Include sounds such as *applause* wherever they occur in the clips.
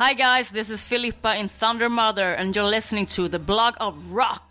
Hi guys, this is Filippa in Thundermother, and you're listening to the blog of rock.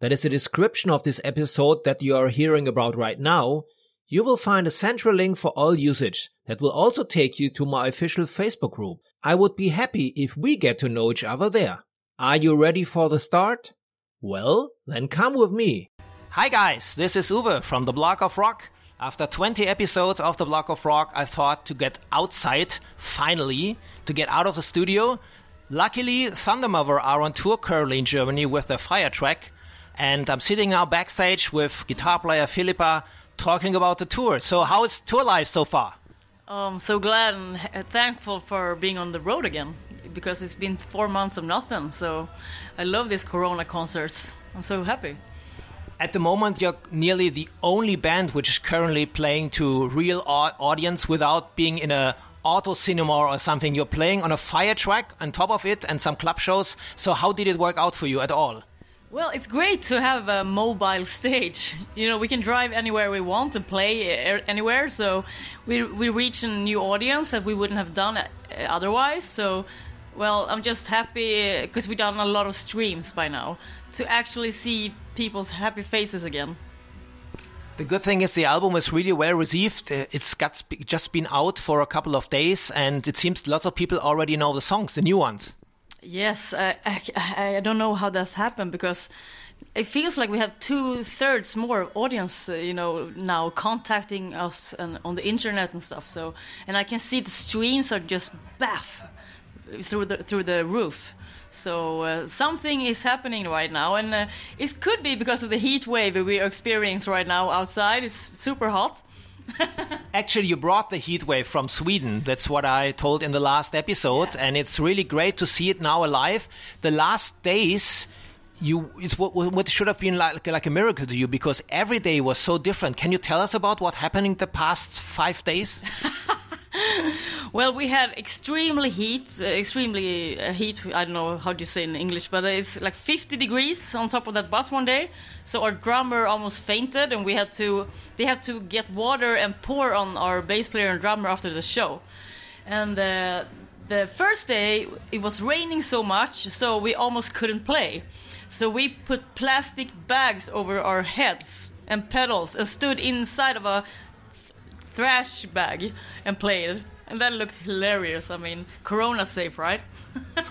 that is the description of this episode that you are hearing about right now, you will find a central link for all usage that will also take you to my official Facebook group. I would be happy if we get to know each other there. Are you ready for the start? Well, then come with me. Hi guys, this is Uwe from the Blog of Rock. After 20 episodes of the Blog of Rock, I thought to get outside, finally, to get out of the studio. Luckily, Thundermother are on tour currently in Germany with their Fire track, and I'm sitting now backstage with guitar player Filippa talking about the tour. So, how is tour life so far? Oh, I'm so glad and thankful for being on the road again because it's been four months of nothing. So I love these Corona concerts. I'm so happy. At the moment, you're nearly the only band which is currently playing to real audience without being in a auto cinema or something. You're playing on a fire track on top of it and some club shows. So, how did it work out for you at all? Well, it's great to have a mobile stage. You know, we can drive anywhere we want and play anywhere. So we we reach a new audience that we wouldn't have done uh, otherwise. So, well, I'm just happy because we've done a lot of streams by now to actually see people's happy faces again. The good thing is the album is really well received. Uh, It's got just been out for a couple of days, and it seems lots of people already know the songs, the new ones. Yes, I, I, I don't know how that's happened because it feels like we have two thirds more audience, uh, you know, now contacting us and on the internet and stuff. So, and I can see the streams are just baff through the through the roof. So uh, something is happening right now, and uh, it could be because of the heat wave that we are experiencing right now outside. It's super hot. *laughs* Actually, you brought the heat wave from Sweden. That's what I told in the last episode, and it's really great to see it now alive. The last days, you it's what, what should have been like like a miracle to you because every day was so different. Can you tell us about what happened in the past five days? *laughs* *laughs* Well, we had extremely heat, uh, extremely uh, heat. I don't know how do you say in English, but it's like 50 degrees on top of that bus one day. So our drummer almost fainted, and we had to they had to get water and pour on our bass player and drummer after the show. And uh, the first day it was raining so much, so we almost couldn't play. So we put plastic bags over our heads and pedals and stood inside of a thrash bag and played. And that looked hilarious. I mean, Corona safe, right? *laughs*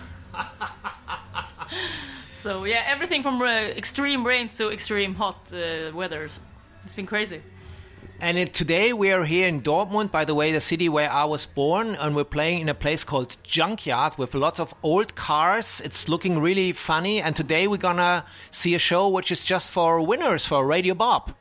so yeah, everything from uh, extreme rain to extreme hot uh, weather. It's been crazy. And it, today we are here in Dortmund, by the way, the city where I was born, and we're playing in a place called Junkyard with lots of old cars. It's looking really funny. And today we're gonna see a show which is just for winners for Radio Bob.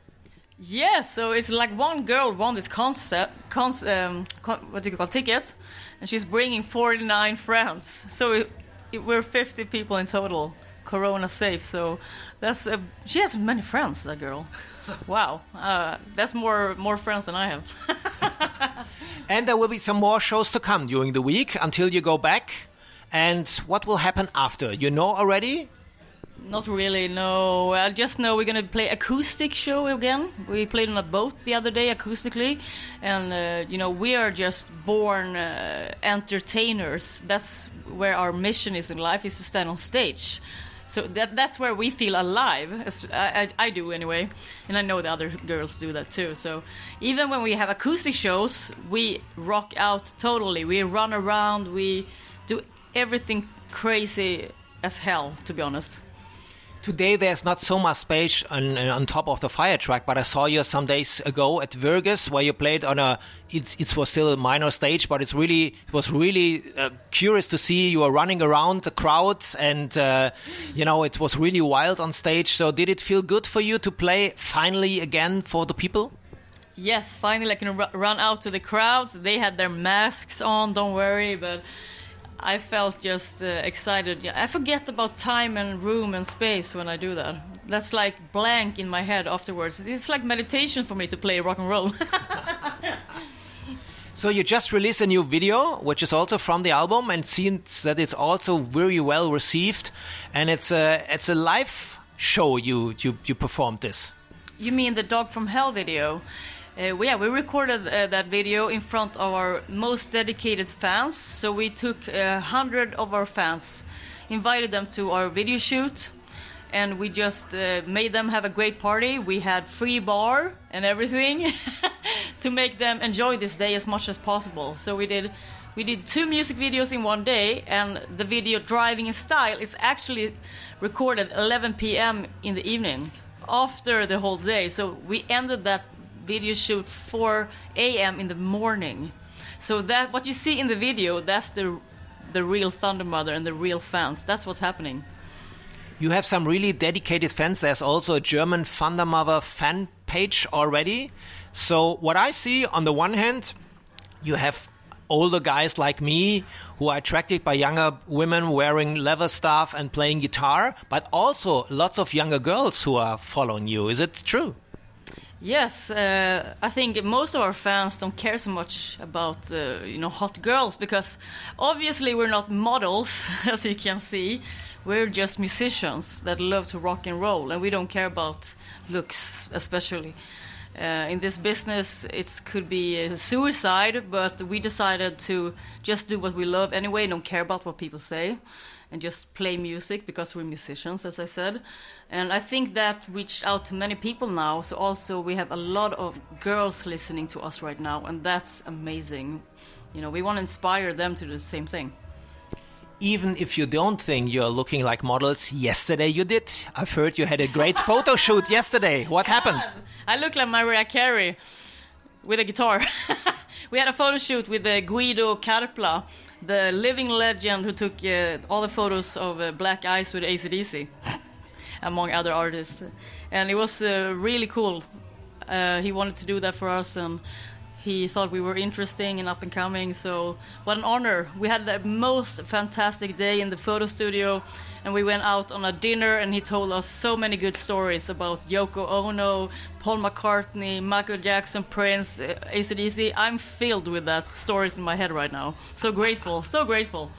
Yeah, so it's like one girl won this concept, cons, um, con, what do you call ticket, and she's bringing 49 friends. So it, it, we're 50 people in total, Corona safe. So that's uh, she has many friends, that girl. *laughs* wow, uh, that's more more friends than I have. *laughs* And there will be some more shows to come during the week until you go back. And what will happen after? You know already? Not really, no. I just know we're gonna play acoustic show again. We played on a boat the other day acoustically, and uh, you know we are just born uh, entertainers. That's where our mission is in life: is to stand on stage. So that that's where we feel alive. As I, I, I do anyway, and I know the other girls do that too. So even when we have acoustic shows, we rock out totally. We run around. We do everything crazy as hell, to be honest. Today there's not so much space on, on top of the fire truck, but I saw you some days ago at Virgus where you played on a. It, it was still a minor stage, but it's really it was really uh, curious to see you were running around the crowds, and uh, you know it was really wild on stage. So did it feel good for you to play finally again for the people? Yes, finally I can run out to the crowds. They had their masks on, don't worry, but I felt just uh, excited. I forget about time and room and space when I do that. That's like blank in my head afterwards. It's like meditation for me to play rock and roll. *laughs* so you just released a new video, which is also from the album, and seems that it's also very well received. And it's a it's a live show you you you performed this. You mean the Dog from Hell video? Uh, yeah, we recorded uh, that video in front of our most dedicated fans. So we took uh, hundred of our fans, invited them to our video shoot, and we just uh, made them have a great party. We had free bar and everything *laughs* to make them enjoy this day as much as possible. So we did. We did two music videos in one day, and the video "Driving in Style" is actually recorded 11 p.m. in the evening after the whole day. So we ended that video shoot 4 a.m. in the morning. So that what you see in the video, that's the the real Thundermother and the real fans. That's what's happening. You have some really dedicated fans. There's also a German Thundermother fan page already. So what I see on the one hand, you have older guys like me who are attracted by younger women wearing leather stuff and playing guitar, but also lots of younger girls who are following you. Is it true? Yes, uh, I think most of our fans don't care so much about uh, you know hot girls because obviously we're not models, *laughs* as you can see. We're just musicians that love to rock and roll, and we don't care about looks, especially. Uh, in this business, it could be suicide, but we decided to just do what we love anyway, don't care about what people say and just play music because we're musicians, as I said. And I think that reached out to many people now. So also we have a lot of girls listening to us right now, and that's amazing. You know, we want to inspire them to do the same thing. Even if you don't think you're looking like models, yesterday you did. I've heard you had a great *laughs* photo shoot yesterday. What God, happened? I look like Mariah Carey with a guitar. *laughs* we had a photo shoot with uh, Guido Carpla, the living legend who took uh, all the photos of uh, Black Ice with AC/DC, among other artists. And it was uh, really cool. Uh, he wanted to do that for us, and he thought we were interesting and up and coming. So what an honor! We had the most fantastic day in the photo studio, and we went out on a dinner. And he told us so many good stories about Yoko Ono, Paul McCartney, Michael Jackson, Prince, uh, AC/DC. I'm filled with that stories in my head right now. So grateful, so grateful.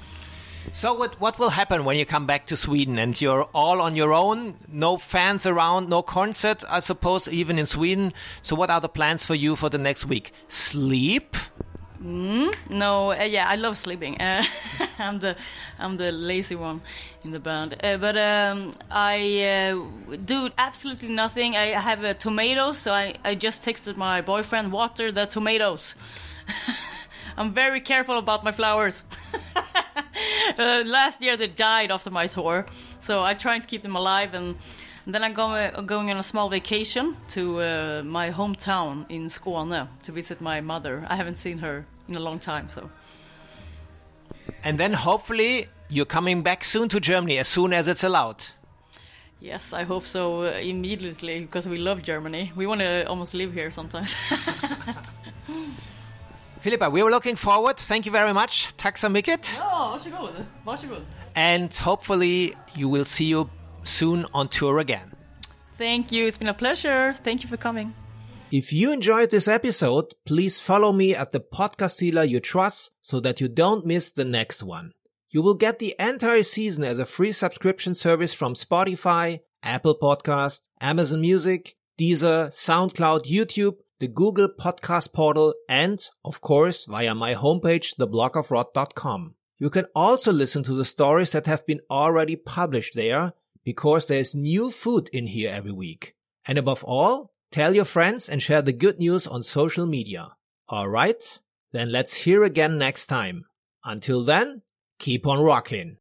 So what what will happen when you come back to Sweden and you're all on your own, no fans around, no concert, I suppose, even in Sweden. So what are the plans for you for the next week? Sleep? Mm, no, uh, yeah, I love sleeping. Uh, *laughs* I'm the I'm the lazy one in the band. Uh, but um, I uh, do absolutely nothing. I have a tomato, so I, I just texted my boyfriend, water the tomatoes. *laughs* I'm very careful about my flowers. *laughs* uh, last year they died after my tour, so I'm trying to keep them alive. And, and then I'm going, going on a small vacation to uh, my hometown in Skåne to visit my mother. I haven't seen her in a long time, so. And then hopefully you're coming back soon to Germany as soon as it's allowed. Yes, I hope so uh, immediately because we love Germany. We want to almost live here sometimes. *laughs* Filippa, we were looking forward. Thank you very much. Tack så mycket. Ja, varsågod. Varsågod. And hopefully you will see you soon on tour again. Thank you. It's been a pleasure. Thank you for coming. If you enjoyed this episode, please follow me at the podcast dealer you trust so that you don't miss the next one. You will get the entire season as a free subscription service from Spotify, Apple Podcast, Amazon Music, Deezer, SoundCloud, YouTube, the Google Podcast Portal, and, of course, via my homepage, theblogofrock.com. You can also listen to the stories that have been already published there, because there's new food in here every week. And above all, tell your friends and share the good news on social media. Alright? Then let's hear again next time. Until then, keep on rocking.